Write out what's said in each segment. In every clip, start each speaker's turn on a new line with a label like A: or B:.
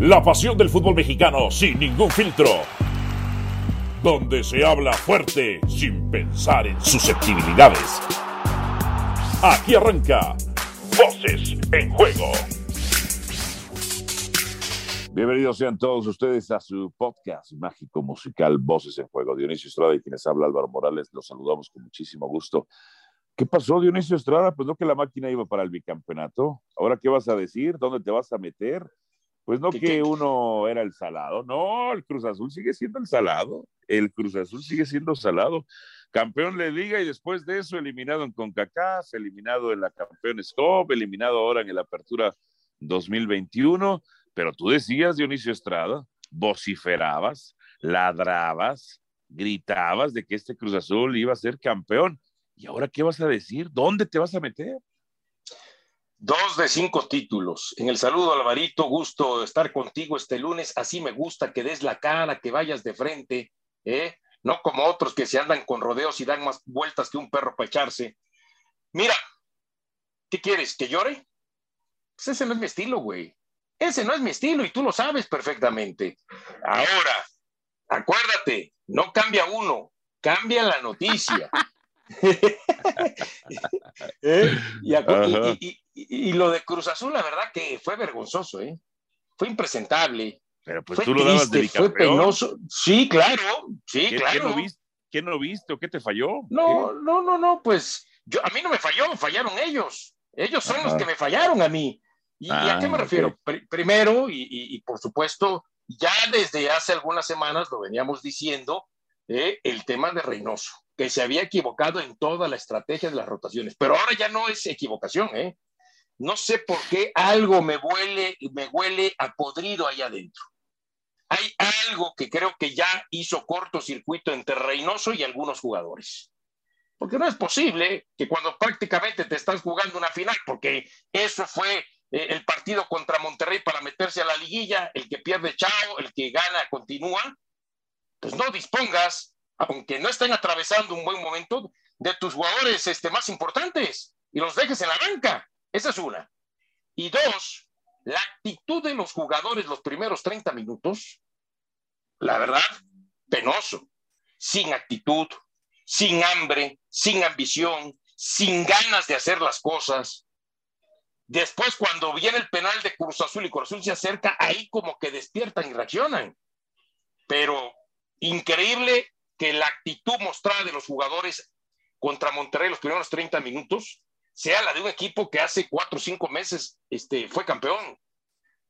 A: La pasión del fútbol mexicano sin ningún filtro. Donde se habla fuerte sin pensar en susceptibilidades. Aquí arranca Voces en Juego.
B: Bienvenidos sean todos ustedes a su podcast mágico musical Voces en Juego. Dionisio Estrada y quienes habla Álvaro Morales, los saludamos con muchísimo gusto. ¿Qué pasó, Dionisio Estrada? Pues no que la máquina iba para el bicampeonato. ¿Ahora qué vas a decir? ¿Dónde te vas a meter? Pues no que uno era el salado. No, el Cruz Azul sigue siendo el salado. El Cruz Azul sigue siendo salado. Campeón le diga y después de eso eliminado en CONCACAF, eliminado en la Campeones Cup, eliminado ahora en el Apertura 2021. Pero tú decías, Dionisio Estrada, vociferabas, ladrabas, gritabas de que este Cruz Azul iba a ser campeón ¿Y ahora qué vas a decir? ¿Dónde te vas a meter?
C: Dos de cinco títulos. En el saludo, Alvarito, gusto estar contigo este lunes. Así me gusta que des la cara, que vayas de frente, ¿eh? No como otros que se andan con rodeos y dan más vueltas que un perro para echarse. Mira, ¿qué quieres? ¿Que llore? Pues ese no es mi estilo, güey. Ese no es mi estilo y tú lo sabes perfectamente. Ahora, acuérdate, no cambia uno, cambia la noticia. ¿Eh? y, lo de Cruz Azul, la verdad que fue vergonzoso, ¿eh? Fue impresentable.
B: Pero pues tú lo dabas de
C: Fue penoso. Sí, claro, sí, claro.
B: ¿qué no, viste, o qué te falló?
C: No, no, no, no, pues yo, a mí no me falló, fallaron ellos. Ellos son los que me fallaron a mí. ¿Y, a qué me ah, refiero? primero, y, por supuesto, ya desde hace algunas semanas lo veníamos diciendo, eh, el tema de Reynoso que se había equivocado en toda la estrategia de las rotaciones, pero ahora ya no es equivocación, ¿eh? No sé por qué algo me huele, me huele a podrido ahí adentro. Hay algo que creo que ya hizo cortocircuito entre Reynoso y algunos jugadores. Porque no es posible que cuando prácticamente te estás jugando una final, porque eso fue eh, el partido contra Monterrey para meterse a la liguilla, el que pierde chao, el que gana continúa, pues no dispongas aunque no estén atravesando un buen momento, de tus jugadores este, más importantes y los dejes en la banca. Esa es una. Y dos, la actitud de los jugadores los primeros 30 minutos, la verdad, penoso. Sin actitud, sin hambre, sin ambición, sin ganas de hacer las cosas. Después, cuando viene el penal de Cruz Azul y Cruz Azul se acerca, ahí como que despiertan y reaccionan. Pero increíble que la actitud mostrada de los jugadores contra Monterrey los primeros 30 minutos sea la de un equipo que hace cuatro o cinco meses este, fue campeón.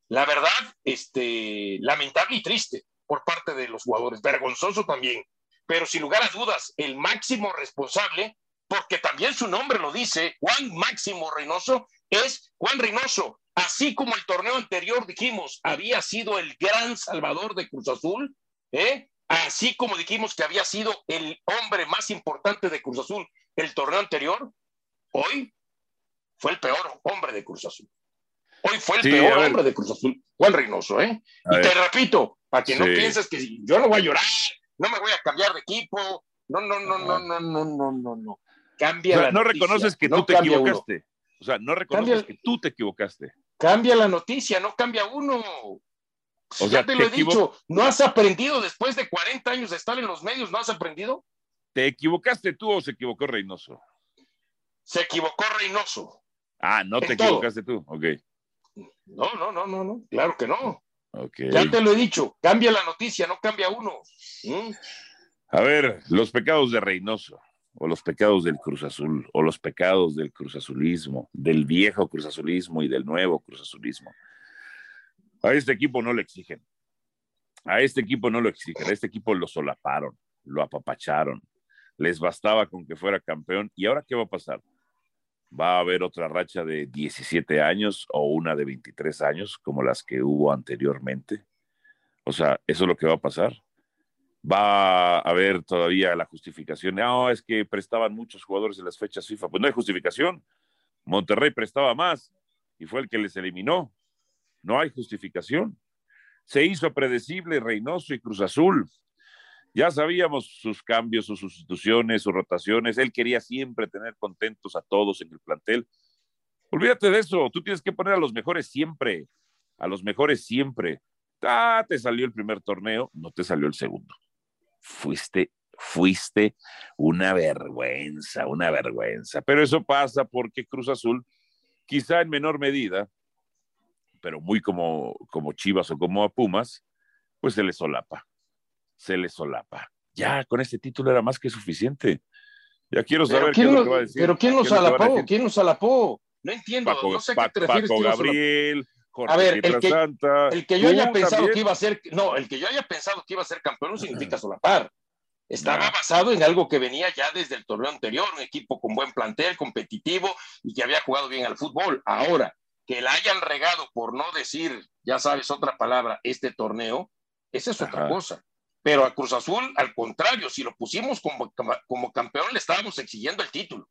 C: La verdad, este, lamentable y triste por parte de los jugadores, vergonzoso también, pero sin lugar a dudas, el máximo responsable, porque también su nombre lo dice, Juan Máximo Reynoso, es Juan Reynoso. Así como el torneo anterior dijimos, había sido el gran salvador de Cruz Azul, ¿eh? Así como dijimos que había sido el hombre más importante de Cruz Azul el torneo anterior, hoy fue el peor hombre de Cruz Azul. Hoy fue el peor hombre de Cruz Azul, Juan Reynoso, ¿eh? y te repito, para que no pienses que yo no voy a llorar, no me voy a cambiar de equipo, no, no, no, no, no, no, no, no, no. Cambia la
B: No reconoces que tú te equivocaste. O sea, no reconoces que tú te equivocaste.
C: Cambia la noticia, no cambia uno. O ya te lo he dicho, ¿no has aprendido después de 40 años de estar en los medios? ¿No has aprendido?
B: ¿Te equivocaste tú o se equivocó Reynoso?
C: Se equivocó Reynoso.
B: Ah, no te equivocaste tú, ok.
C: No, no, no, no, no, claro que no. Okay. Ya te lo he dicho, cambia la noticia, no cambia uno. ¿Mm?
B: A ver, los pecados de Reynoso, o los pecados del Cruz Azul, o los pecados del Cruz Azulismo, del viejo Cruz Azulismo y del nuevo Cruz Azulismo. A este equipo no le exigen. A este equipo no lo exigen. A este equipo lo solaparon, lo apapacharon. Les bastaba con que fuera campeón. ¿Y ahora qué va a pasar? ¿Va a haber otra racha de 17 años o una de 23 años como las que hubo anteriormente? O sea, ¿eso es lo que va a pasar? va a haber todavía la justificación. No, es que prestaban muchos jugadores en las fechas FIFA. Pues no hay justificación. Monterrey prestaba más y fue el que les eliminó. No hay justificación. Se hizo predecible Reynoso y Cruz Azul. Ya sabíamos sus cambios, sus sustituciones, sus rotaciones. Él quería siempre tener contentos a todos en el plantel. Olvídate de eso. Tú tienes que poner a los mejores siempre. A los mejores siempre. Ah, te salió el primer torneo, no te salió el segundo. Fuiste, fuiste una vergüenza, una vergüenza. Pero eso pasa porque Cruz Azul, quizá en menor medida, pero muy como, como Chivas o como a Pumas, pues se le solapa, se le solapa. Ya con este título era más que suficiente. Ya quiero saber
C: qué es lo que va a decir. Pero ¿quién nos salapó? ¿Quién nos salapó? No entiendo, no sé a qué te refieres.
B: Paco Gabriel,
C: a ver, el que, el que, yo haya pensado que iba a ser, no, el que yo haya pensado que iba a ser campeón no significa solapar. Estaba basado en algo que venía ya desde el torneo anterior, un equipo con buen plantel, competitivo y que había jugado bien al fútbol. Ahora, que la hayan regado por no decir, ya sabes, otra palabra, este torneo, esa es otra cosa. Pero a Cruz Azul, al contrario, si lo pusimos como, como campeón, le estábamos exigiendo el título.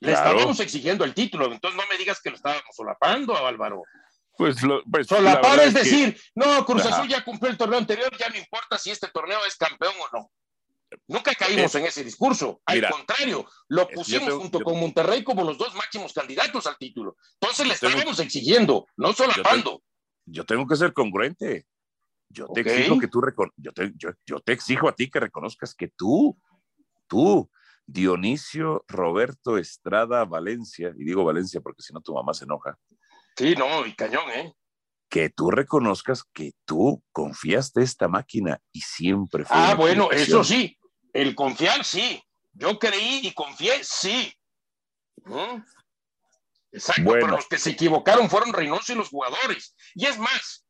C: Le estábamos exigiendo el título. Entonces no me digas que lo estábamos solapando, Álvaro.
B: Pues, lo, pues
C: solapar es, decir, no, Cruz Azul ya cumplió el torneo anterior, ya no importa si este torneo es campeón o no. Nunca caímos en ese discurso. Al contrario, lo pusimos junto con Monterrey como los dos máximos candidatos al título. Entonces le estábamos exigiendo, no solapando.
B: Yo, tengo que ser congruente. Yo te exijo que tú yo te, yo, te exijo a ti que reconozcas que tú, tú, Dionisio Roberto Estrada Valencia, y digo Valencia porque si no tu mamá se enoja.
C: Sí, no, y cañón, ¿eh?
B: Que tú reconozcas que tú confiaste esta máquina y siempre fue.
C: Ah, bueno, eso sí, el confiar sí. Yo creí y confié, sí. ¿Mm? Exacto, pero los que se equivocaron fueron Reynoso y los jugadores. Y es más,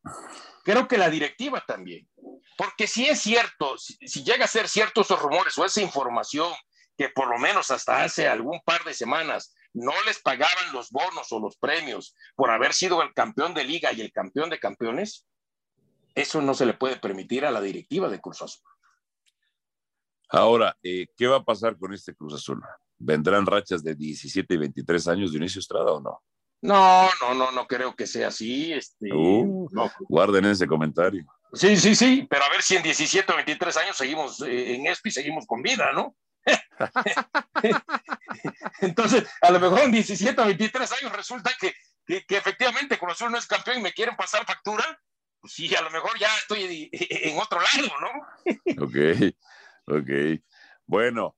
C: creo que la directiva también. Porque si es cierto, si, si, llega a ser cierto esos rumores o esa información que por lo menos hasta hace algún par de semanas no les pagaban los bonos o los premios por haber sido el campeón de liga y el campeón de campeones, eso no se le puede permitir a la directiva de Cruz Azul.
B: Ahora, eh, ¿qué va a pasar con este Cruz Azul? ¿Vendrán rachas de 17 y 23 años de inicio Estrada o no?
C: No, no, no, no creo que sea así. Este,
B: uh, Guarden ese comentario.
C: Sí, sí, sí, pero a ver si en 17 o 23 años seguimos eh, en esto y seguimos con vida, ¿no? Entonces, a lo mejor en 17 o 23 años resulta que, que, efectivamente Cruz Azul no es campeón y me quieren pasar factura. Pues sí, a lo mejor ya estoy en otro lado, ¿no?
B: ok, ok. Bueno,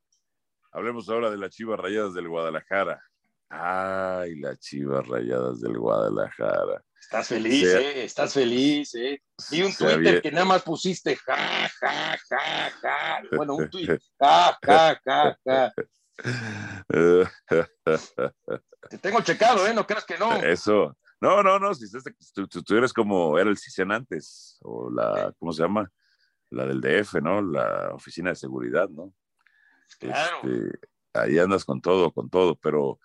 B: hablemos ahora de las Chivas Rayadas del Guadalajara. Ay, las Chivas Rayadas del Guadalajara.
C: Estás feliz, ¿eh? Estás feliz, ¿eh? Vi un Twitter que nada más pusiste ja, ja, ja, ja. Bueno, un Twitter, ja, ja, ja, ja. Te tengo checado, ¿eh? No creas que no.
B: Eso. No, no, no. Si tú, eres como era el CISEN antes, o la, ¿cómo se llama? La del DF, ¿no? La oficina de seguridad, ¿no?
C: Claro. Este,
B: ahí andas con todo, con todo, pero.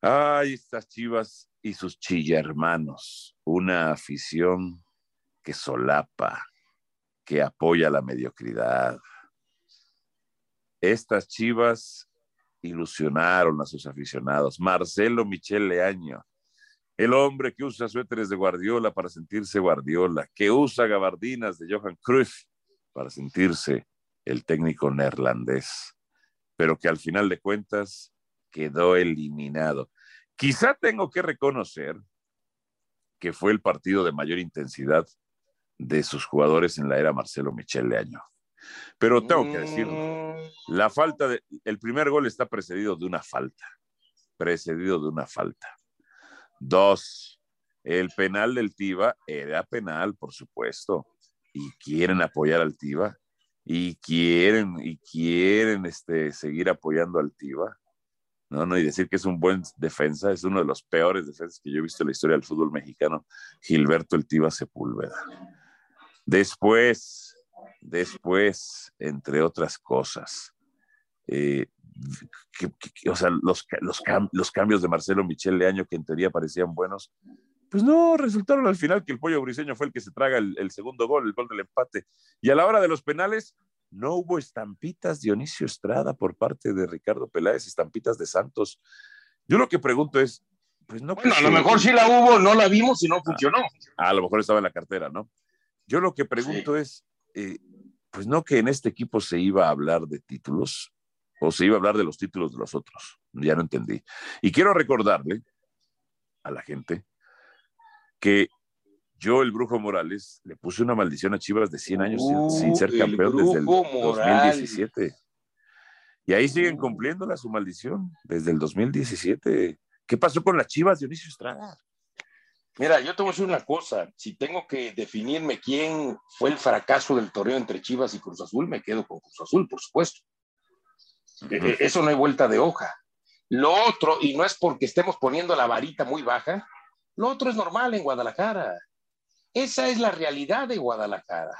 B: Ay, estas chivas y sus chillermanos, una afición que solapa, que apoya la mediocridad. Estas chivas ilusionaron a sus aficionados. Marcelo Michel Leaño, el hombre que usa suéteres de Guardiola para sentirse Guardiola, que usa gabardinas de Johan Cruyff para sentirse el técnico neerlandés, pero que al final de cuentas quedó eliminado. Quizá tengo que reconocer que fue el partido de mayor intensidad de sus jugadores en la era Marcelo Michel Leaño. Pero tengo que decirlo, la falta de, el primer gol está precedido de una falta, precedido de una falta. Dos, el penal del Tiva era penal, por supuesto, y quieren apoyar al Tiva, y quieren, y quieren este, seguir apoyando al Tiva. ¿no? ¿no? Y decir que es un buen defensa, es uno de los peores defensas que yo he visto en la historia del fútbol mexicano, Gilberto El Tiva Sepúlveda. Después, después, entre otras cosas, eh, o sea, los, los, los, cambios de Marcelo Michel Leaño, que en teoría parecían buenos, pues no, resultaron al final que el pollo briseño fue el que se traga el, el segundo gol, el gol del empate. Y a la hora de los penales, no hubo estampitas Dionisio Estrada por parte de Ricardo Peláez, estampitas de Santos. Yo lo que pregunto es, pues no.
C: Bueno, a lo mejor sí la hubo, no la vimos y no funcionó.
B: Ah, a lo mejor estaba en la cartera, ¿no? Yo lo que pregunto es, eh, pues no que en este equipo se iba a hablar de títulos o se iba a hablar de los títulos de los otros. Ya no entendí. Y quiero recordarle a la gente que yo, el Brujo Morales, le puse una maldición a Chivas de 100 años sin, ser campeón desde el 2017. Y ahí siguen cumpliéndola su maldición desde el 2017. ¿Qué pasó con las Chivas, Dionisio Estrada?
C: Mira, yo te voy a decir una cosa. Si tengo que definirme quién fue el fracaso del torneo entre Chivas y Cruz Azul, me quedo con Cruz Azul, por supuesto. E, eso no hay vuelta de hoja. Lo otro, y no es porque estemos poniendo la varita muy baja, lo otro es normal en Guadalajara. Esa es la realidad de Guadalajara.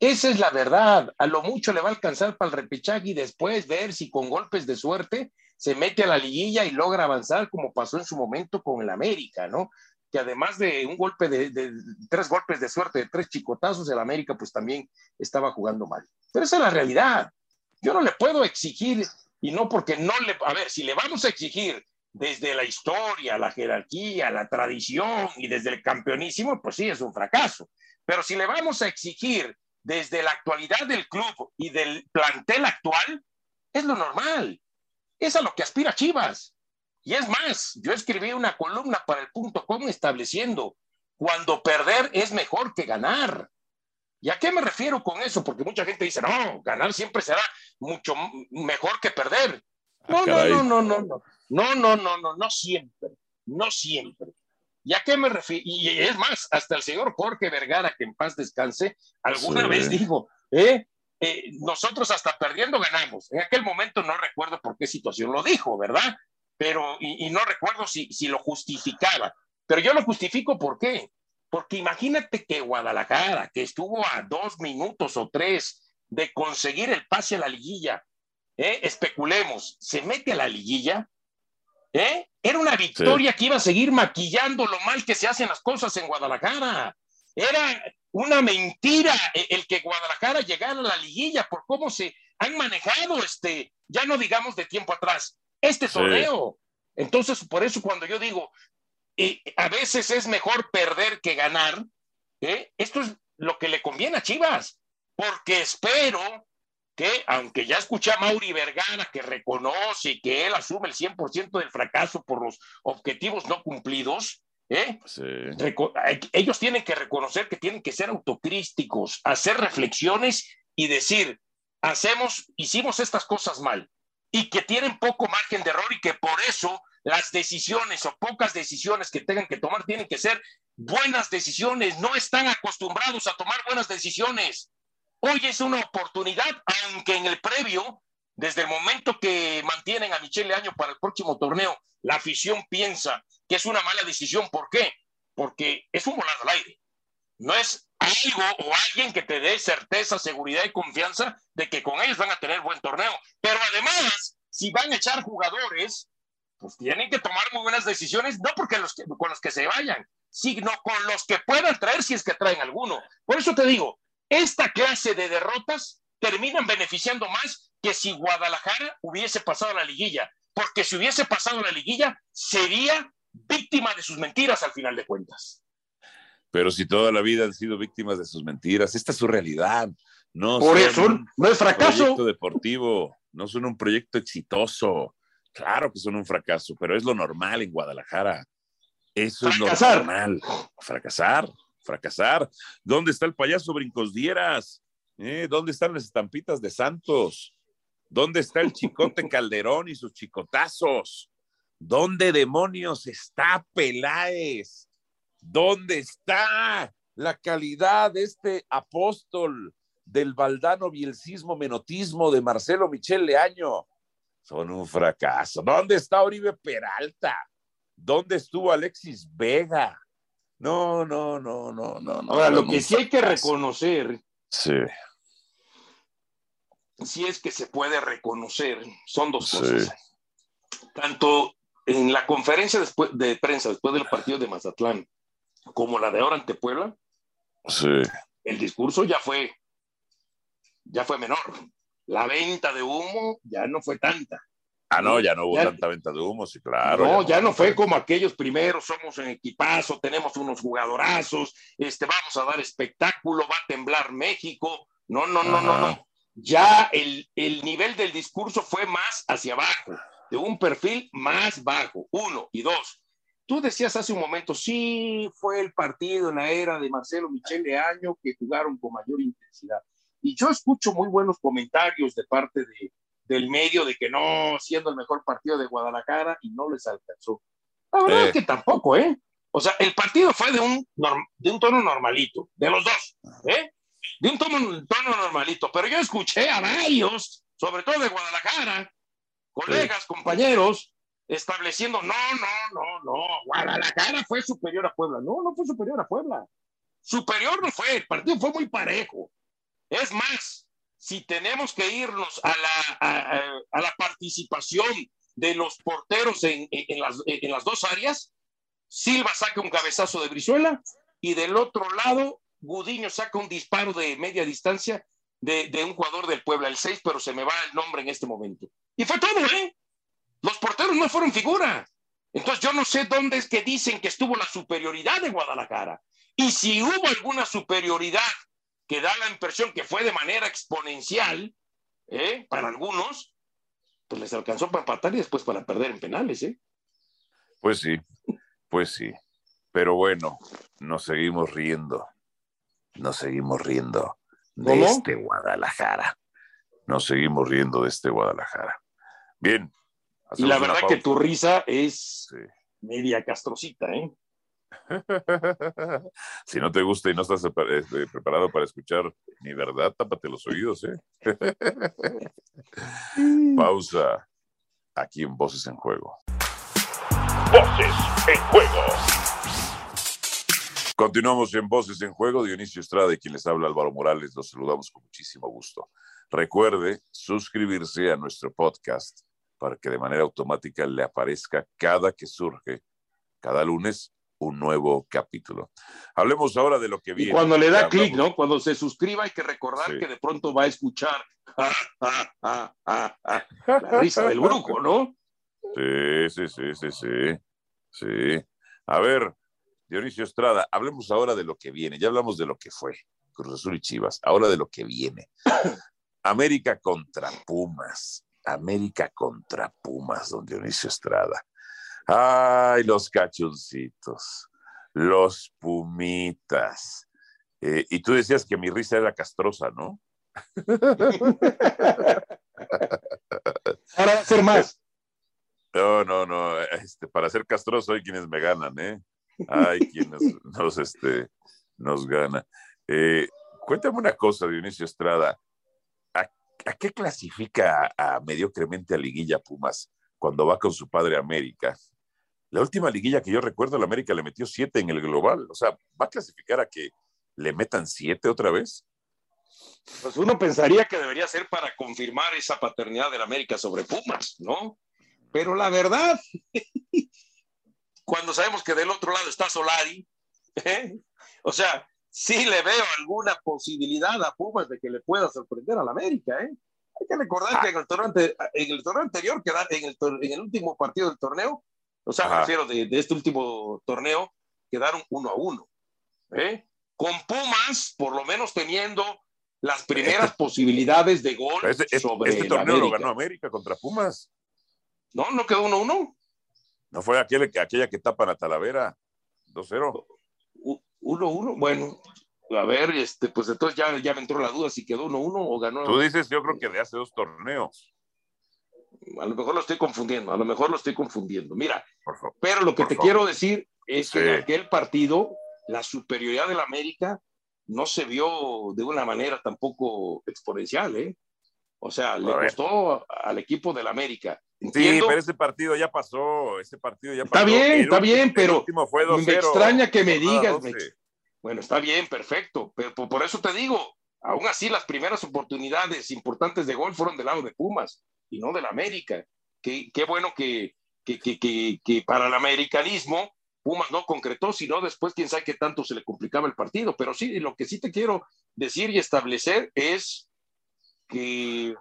C: Esa es la verdad. A lo mucho le va a alcanzar para el repechaje y después ver si con golpes de suerte se mete a la liguilla y logra avanzar como pasó en su momento con el América, ¿no? Que además de un golpe de, tres golpes de suerte, de tres chicotazos, el América pues también estaba jugando mal. Pero esa es la realidad. Yo no le puedo exigir, y no porque no le, a ver, si le vamos a exigir desde la historia, la jerarquía, la tradición y desde el campeonísimo, pues sí, es un fracaso. Pero si le vamos a exigir desde la actualidad del club y del plantel actual, es lo normal. Es a lo que aspira Chivas. Y es más, yo escribí una columna para el punto com estableciendo, cuando perder es mejor que ganar. ¿Y a qué me refiero con eso? Porque mucha gente dice, no, ganar siempre será mucho mejor que perder. No, no, no, no, no, no. No, no, no, no, no siempre. No siempre. ¿Y a qué me refiero? Y es más, hasta el señor Jorge Vergara, que en paz descanse, alguna vez dijo, ¿eh? ¿eh? nosotros hasta perdiendo ganamos. En aquel momento no recuerdo por qué situación lo dijo, ¿verdad? Pero, y, no recuerdo si, si lo justificaba. Pero yo lo justifico, ¿por qué? Porque imagínate que Guadalajara, que estuvo a dos minutos o tres de conseguir el pase a la liguilla, ¿eh? especulemos, se mete a la liguilla, ¿eh? Era una victoria que iba a seguir maquillando lo mal que se hacen las cosas en Guadalajara. Era una mentira el que Guadalajara llegara a la liguilla por cómo se han manejado, este, ya no digamos de tiempo atrás, este torneo. Entonces, por eso cuando yo digo, eh, a veces es mejor perder que ganar, ¿eh? esto es lo que le conviene a Chivas, porque espero que aunque ya escuché a Mauri Vergara que reconoce que él asume el 100% del fracaso por los objetivos no cumplidos, ¿eh? ellos tienen que reconocer que tienen que ser autocrísticos, hacer reflexiones y decir, hacemos, hicimos estas cosas mal y que tienen poco margen de error y que por eso las decisiones o pocas decisiones que tengan que tomar tienen que ser buenas decisiones, no están acostumbrados a tomar buenas decisiones. Hoy es una oportunidad, aunque en el previo, desde el momento que mantienen a Michele Año para el próximo torneo, la afición piensa que es una mala decisión. ¿Por qué? Porque es un volado al aire. No es algo o alguien que te dé certeza, seguridad y confianza de que con ellos van a tener buen torneo. Pero además, si van a echar jugadores, pues tienen que tomar muy buenas decisiones, no porque los con los que se vayan, sino con los que puedan traer si es que traen alguno. Por eso te digo, esta clase de derrotas terminan beneficiando más que si Guadalajara hubiese pasado la liguilla, porque si hubiese pasado a la liguilla sería víctima de sus mentiras al final de cuentas.
B: Pero si toda la vida han sido víctimas de sus mentiras, esta es su realidad. No
C: Por eso no es fracaso.
B: Proyecto deportivo, no son un proyecto exitoso. Claro que son un fracaso, pero es lo normal en Guadalajara. Eso es lo normal. Fracasar fracasar. ¿Dónde está el payaso Brincos Dieras? ¿Eh? ¿Dónde están las estampitas de Santos? ¿Dónde está el chicote Calderón y sus chicotazos? ¿Dónde demonios está Peláez? ¿Dónde está la calidad de este apóstol del baldano bielcismo menotismo de Marcelo Michel Leaño? Son un fracaso. ¿Dónde está Oribe Peralta? ¿Dónde estuvo Alexis Vega? No, no, no, no, no.
C: Ahora, lo que sí hay que reconocer.
B: Sí.
C: Si es que se puede reconocer, son dos cosas. Tanto en la conferencia después de prensa después del partido de Mazatlán, como la de ahora ante Puebla,
B: sí.
C: el discurso ya fue, ya fue menor. La venta de humo ya no fue tanta.
B: Ah, no, ya no hubo tanta venta de humo, sí, claro.
C: No, ya no, fue como aquellos primeros, somos en equipazo, tenemos unos jugadorazos, este, vamos a dar espectáculo, va a temblar México. No, no, no, no, no. Ya el, el nivel del discurso fue más hacia abajo, de un perfil más bajo, uno. Y dos, tú decías hace un momento, sí, fue el partido en la era de Marcelo Michel de Año que jugaron con mayor intensidad. Y yo escucho muy buenos comentarios de parte de, del medio de que no, siendo el mejor partido de Guadalajara y no les alcanzó. La verdad es que tampoco, ¿eh? O sea, el partido fue de un, de un tono normalito, de los dos, ¿eh? De un tono, tono normalito. Pero yo escuché a varios, sobre todo de Guadalajara, colegas, compañeros, estableciendo, no, no, no, no, Guadalajara fue superior a Puebla. No, no fue superior a Puebla. Superior no fue, el partido fue muy parejo. Es más, si tenemos que irnos a la, participación de los porteros en, en, las, en, las, dos áreas, Silva saca un cabezazo de Brizuela y del otro lado Gudiño saca un disparo de media distancia de, de un jugador del Puebla, el 6, pero se me va el nombre en este momento. Y fue todo, ¿eh? Los porteros no fueron figura. Entonces yo no sé dónde es que dicen que estuvo la superioridad de Guadalajara. Y si hubo alguna superioridad que da la impresión que fue de manera exponencial ¿eh? para algunos, pues les alcanzó para empatar y después para perder en penales. ¿eh?
B: Pues sí, pues sí. Pero bueno, nos seguimos riendo. Nos seguimos riendo de este Guadalajara. Nos seguimos riendo de este Guadalajara. Bien.
C: Y la verdad que tu risa es media castrocita, ¿eh?
B: si no te gusta y no estás este, preparado para escuchar ni verdad, tápate los oídos, ¿eh? Pausa aquí en Voces en Juego.
A: Voces en Juego.
B: Continuamos en Voces en Juego. Dionisio Estrada y quien les habla Álvaro Morales. Los saludamos con muchísimo gusto. Recuerde suscribirse a nuestro podcast para que de manera automática le aparezca cada que surge, cada lunes, un nuevo capítulo. Hablemos ahora de lo que viene.
C: Y cuando le da clic, ¿no? Cuando se suscriba hay que recordar que de pronto va a escuchar la risa del brujo, ¿no?
B: Sí, sí, sí, sí, sí. Sí. A ver, Dionisio Estrada, hablemos ahora de lo que viene. Ya hablamos de lo que fue, Cruz Azul y Chivas. Ahora de lo que viene. América contra Pumas. América contra Pumas, don Dionisio Estrada. Ay, los cachoncitos, los pumitas. Eh, y tú decías que mi risa era castrosa, ¿no?
C: Para hacer más.
B: No, no, no. Este, para ser castroso hay quienes me ganan, ¿eh? Hay quienes nos, este, nos ganan. Eh, cuéntame una cosa, Dionisio Estrada. ¿A, qué clasifica a, mediocremente a Liguilla Pumas cuando va con su padre América? La última liguilla que yo recuerdo, la América le metió siete en el global. O sea, ¿va a clasificar a que le metan siete otra vez?
C: Pues uno pensaría que debería ser para confirmar esa paternidad de la América sobre Pumas, ¿no? Pero la verdad, cuando sabemos que del otro lado está Solari, ¿eh? o sea, sí le veo alguna posibilidad a Pumas de que le pueda sorprender a la América, ¿eh? Hay que recordar que en el torneo, en el torneo anterior, en el, en el último partido del torneo, o sea, refiero de, este último torneo, quedaron uno a uno. ¿eh? Con Pumas, por lo menos teniendo las primeras este posibilidades de gol
B: este, este, sobre este torneo lo ganó América contra Pumas.
C: No, no quedó 1-1. Uno,
B: No fue aquella, aquella que tapan a Talavera, 2-0.
C: 1-1, bueno, a ver, este, pues entonces ya, ya me entró la duda si quedó 1-1 o ganó.
B: Tú dices, yo creo que de hace dos torneos
C: a lo mejor lo estoy confundiendo, a lo mejor lo estoy confundiendo. Mira, pero lo que te quiero decir es que en aquel partido la superioridad del América no se vio de una manera tampoco exponencial, ¿eh? O sea, le costó al equipo del América.
B: Sí, pero ese partido ya pasó, ese partido ya
C: pasó. Está bien, está bien, pero me extraña que me digas. Bueno, está bien, perfecto, pero por eso te digo, aún así las primeras oportunidades importantes de gol fueron del lado de Pumas y no del América. Qué, qué bueno que, que, que, que, para el americanismo Pumas no concretó, sino después quién sabe qué tanto se le complicaba el partido. Pero sí, lo que sí te quiero decir y establecer es que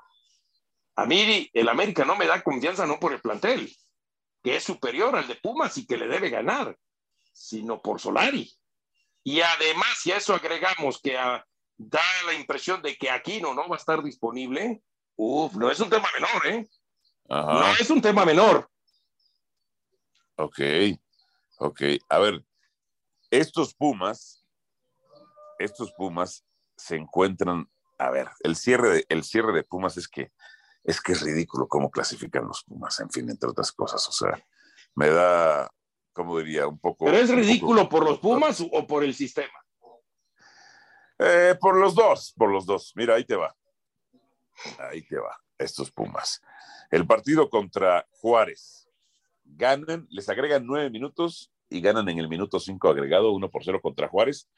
C: a mí el América no me da confianza no por el plantel, que es superior al de Pumas y que le debe ganar, sino por Solari. Y además, si a eso agregamos que da la impresión de que Aquino no va a estar disponible, Uf, no es un tema menor, ¿eh? No es un tema menor.
B: Ok, Ok, a ver, estos Pumas, estos Pumas se encuentran, a ver, el cierre de, el cierre de Pumas es que es que es ridículo cómo clasifican los Pumas, en fin, entre otras cosas, o sea, me da, ¿cómo diría? Un poco...
C: ¿Pero es ridículo por los Pumas o por el sistema?
B: Eh, por los dos, por los dos. Mira, ahí te va. Ahí te va, estos Pumas. El partido contra Juárez. Ganan, les agregan nueve minutos y ganan en el minuto cinco agregado, uno por cero contra Juárez,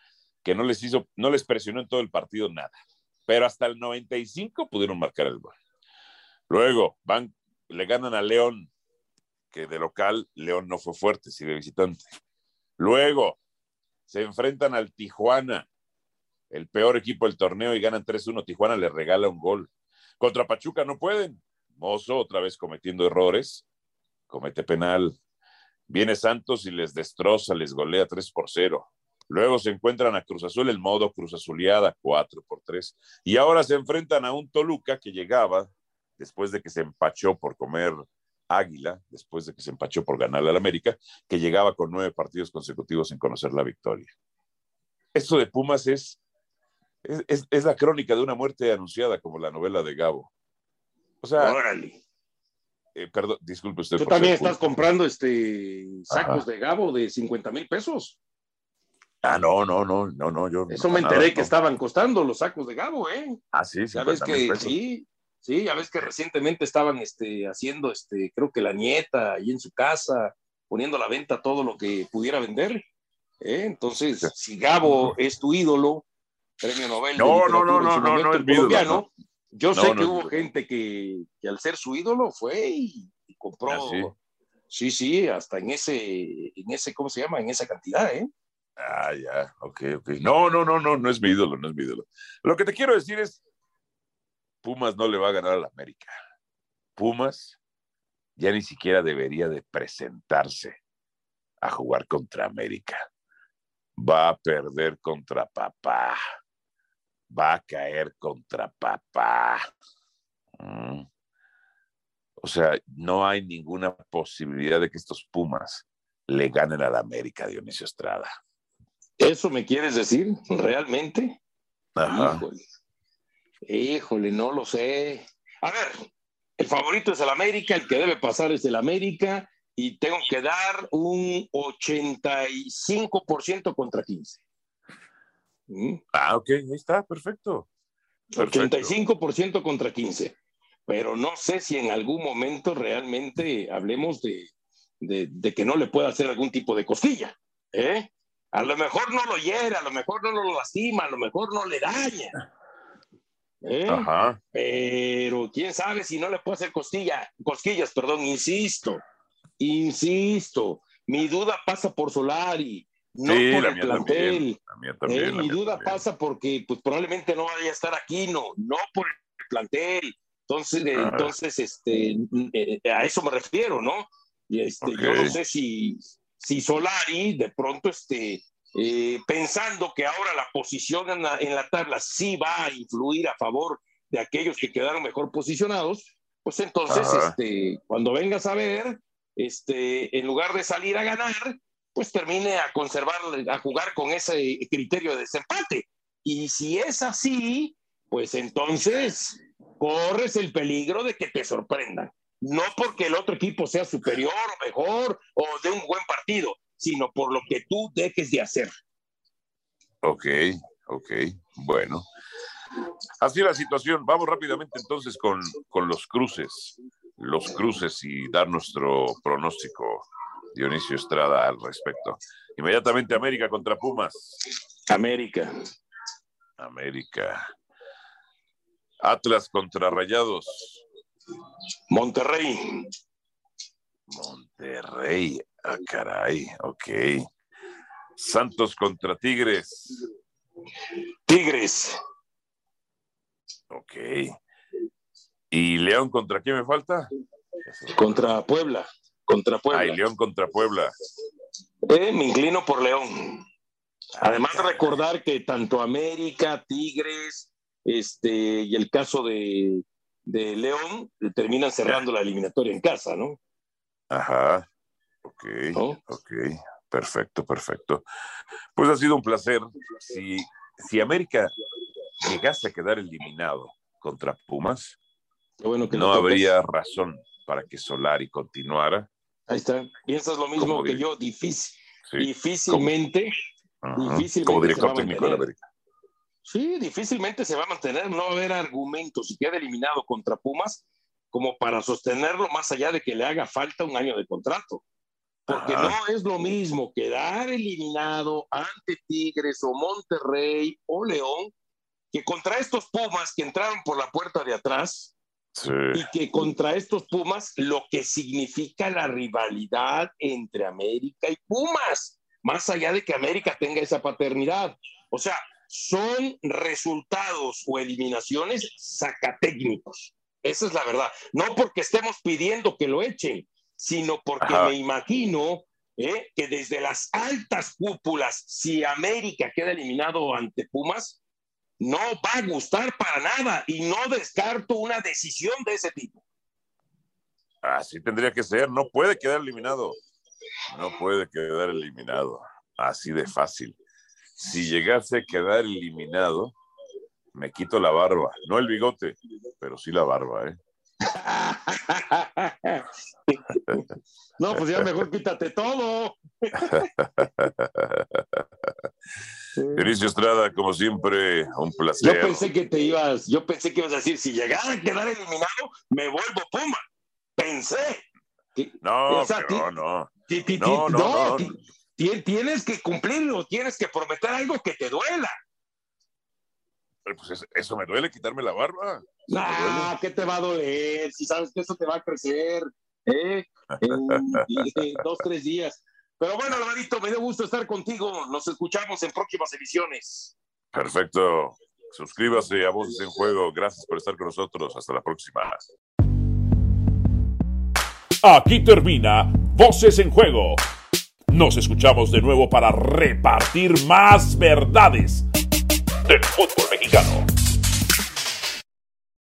B: que no les hizo, no les presionó en todo el partido nada. Pero hasta el 95 pudieron marcar el gol. Luego van, le ganan a León, que de local León no fue fuerte, sí de visitante. Luego se enfrentan al Tijuana, el peor equipo del torneo, y ganan 3-1. Tijuana le regala un gol. Contra Pachuca no pueden. Mozo otra vez cometiendo errores, comete penal. Viene Santos y les destroza, les golea 3 por 0. Luego se encuentran a Cruz Azul el modo Cruz Azuleada 4 por 3. Y ahora se enfrentan a un Toluca que llegaba después de que se empachó por comer Águila, después de que se empachó por ganar al América, que llegaba con nueve partidos consecutivos sin conocer la victoria. Esto de Pumas es, es, es, la crónica de una muerte anunciada como la novela de Gabo. O sea,
C: Órale.
B: Eh, perdón, disculpe usted.
C: Tú también estás comprando este sacos de Gabo de 50 mil pesos.
B: Ah, no, no, no, no, no, yo.
C: Eso me enteré que estaban costando los sacos de Gabo, ¿eh?
B: Ah, sí,
C: ¿Sabes que sí? Sí, ya ves que recientemente estaban este, haciendo, este, creo que la nieta ahí en su casa, poniendo a la venta todo lo que pudiera vender. ¿eh? Entonces, si Gabo es tu ídolo, premio Nobel.
B: No, no, no, no, no, no, es
C: colombiano, Yo sé que hubo gente que, que, al ser su ídolo fue y, compró.
B: ¿Ah, sí?
C: sí, sí, hasta en ese, en ese, ¿cómo se llama? En esa cantidad, ¿eh?
B: Ah, ya, ok, ok. No, no, no, no, no es mi ídolo, no es mi ídolo. Lo que te quiero decir es, Pumas no le va a ganar al América. Pumas ya ni siquiera debería de presentarse a jugar contra América. Va a perder contra papá. Va a caer contra papá. Mm. O sea, no hay ninguna posibilidad de que estos Pumas le ganen al América, Dionisio Estrada.
C: ¿Eso me quieres decir realmente?
B: Ajá.
C: Híjole. Híjole, no lo sé. A ver, el favorito es el América, el que debe pasar es el América y tengo que dar un 85% contra 15.
B: ¿Mm? Ah, ok, ahí está, perfecto.
C: perfecto. 85% contra 15. Pero no sé si en algún momento realmente hablemos de, de, de, que no le pueda hacer algún tipo de costilla. ¿eh? A lo mejor no lo hiera, a lo mejor no lo lastima, a lo mejor no le daña. ¿Eh?
B: Ajá.
C: Pero quién sabe si no le puedo hacer costilla, cosquillas, perdón, insisto, insisto, mi duda pasa por Solari, no
B: sí,
C: por
B: la
C: el
B: mía
C: plantel.
B: También, la mía también,
C: Eh,
B: la
C: mi
B: mía
C: duda
B: también.
C: pasa porque pues, probablemente no vaya a estar aquí, no, no por el plantel. Entonces, eh,
B: Ah.
C: entonces este, eh, a eso me refiero, ¿no? Y este, yo no sé si, si Solari de pronto este, eh, pensando que ahora la posición en la, en la tabla sí va a influir a favor de aquellos que quedaron mejor posicionados, pues entonces,
B: Ajá.
C: este, cuando vengas a ver, este, en lugar de salir a ganar, pues termine a conservar, a jugar con ese criterio de desempate. Y si es así, pues entonces corres el peligro de que te sorprendan. No porque el otro equipo sea superior o mejor o de un buen partido, sino por lo que tú dejes de hacer.
B: Ok, ok, bueno. Así la situación. Vamos rápidamente entonces con, con los cruces. Los cruces y dar nuestro pronóstico, Dionisio Estrada, al respecto. Inmediatamente América contra Pumas.
C: América.
B: América. Atlas contra Rayados.
C: Monterrey.
B: Monterrey. Ah, caray. Ok. Santos contra Tigres.
C: Tigres.
B: Ok. ¿Y León contra quién me falta?
C: Contra Puebla. Contra Puebla.
B: Ay, León contra Puebla.
C: Eh, me inclino por León. Además de recordar que tanto América, Tigres, este, y el caso de, de León eh, terminan cerrando la eliminatoria en casa, ¿no?
B: Ajá. Ok,
C: ¿No?
B: ok. Perfecto, perfecto. Pues ha sido un placer. Si, si América llegase a quedar eliminado contra Pumas, no habría razón para que Solari continuara.
C: Ahí está. Piensas lo mismo que yo, difícil, difícilmente, difícilmente.
B: Como director técnico de América.
C: Sí, difícilmente se va a mantener, no va a haber argumentos si queda eliminado contra Pumas como para sostenerlo más allá de que le haga falta un año de contrato. Porque no es lo mismo quedar eliminado ante Tigres o Monterrey o León que contra estos Pumas que entraron por la puerta de atrás y que contra estos Pumas lo que significa la rivalidad entre América y Pumas, más allá de que América tenga esa paternidad. O sea, son resultados o eliminaciones sacatécnicos. Esa es la verdad. No porque estemos pidiendo que lo echen, sino porque me imagino ¿eh? que desde las altas cúpulas, si América queda eliminado ante Pumas, no va a gustar para nada y no descarto una decisión de ese tipo.
B: Así tendría que ser, no puede quedar eliminado. No puede quedar eliminado. Así de fácil. Si llegase a quedar eliminado, me quito la barba. No el bigote, pero sí la barba, ¿eh?
C: no, pues ya mejor quítate todo.
B: Dionisio Estrada, como siempre, un placer.
C: Yo pensé que te ibas, yo pensé que ibas a decir, si llegara a quedar eliminado, me vuelvo Puma. Pensé.
B: no, no, no. no, no,
C: Tienes que cumplirlo, tienes que prometer algo que te duela.
B: pues eso me duele, quitarme la barba.
C: No, ¿qué te va a doler? Si sabes que eso te va a crecer, ¿eh? En, dos, tres días. Pero bueno, Alvarito, me dio gusto estar contigo. Nos escuchamos en próximas ediciones.
B: Perfecto. Suscríbase a Voces en Juego. Gracias por estar con nosotros. Hasta la próxima.
A: Aquí termina Voces en Juego. Nos escuchamos de nuevo para repartir más verdades del fútbol mexicano.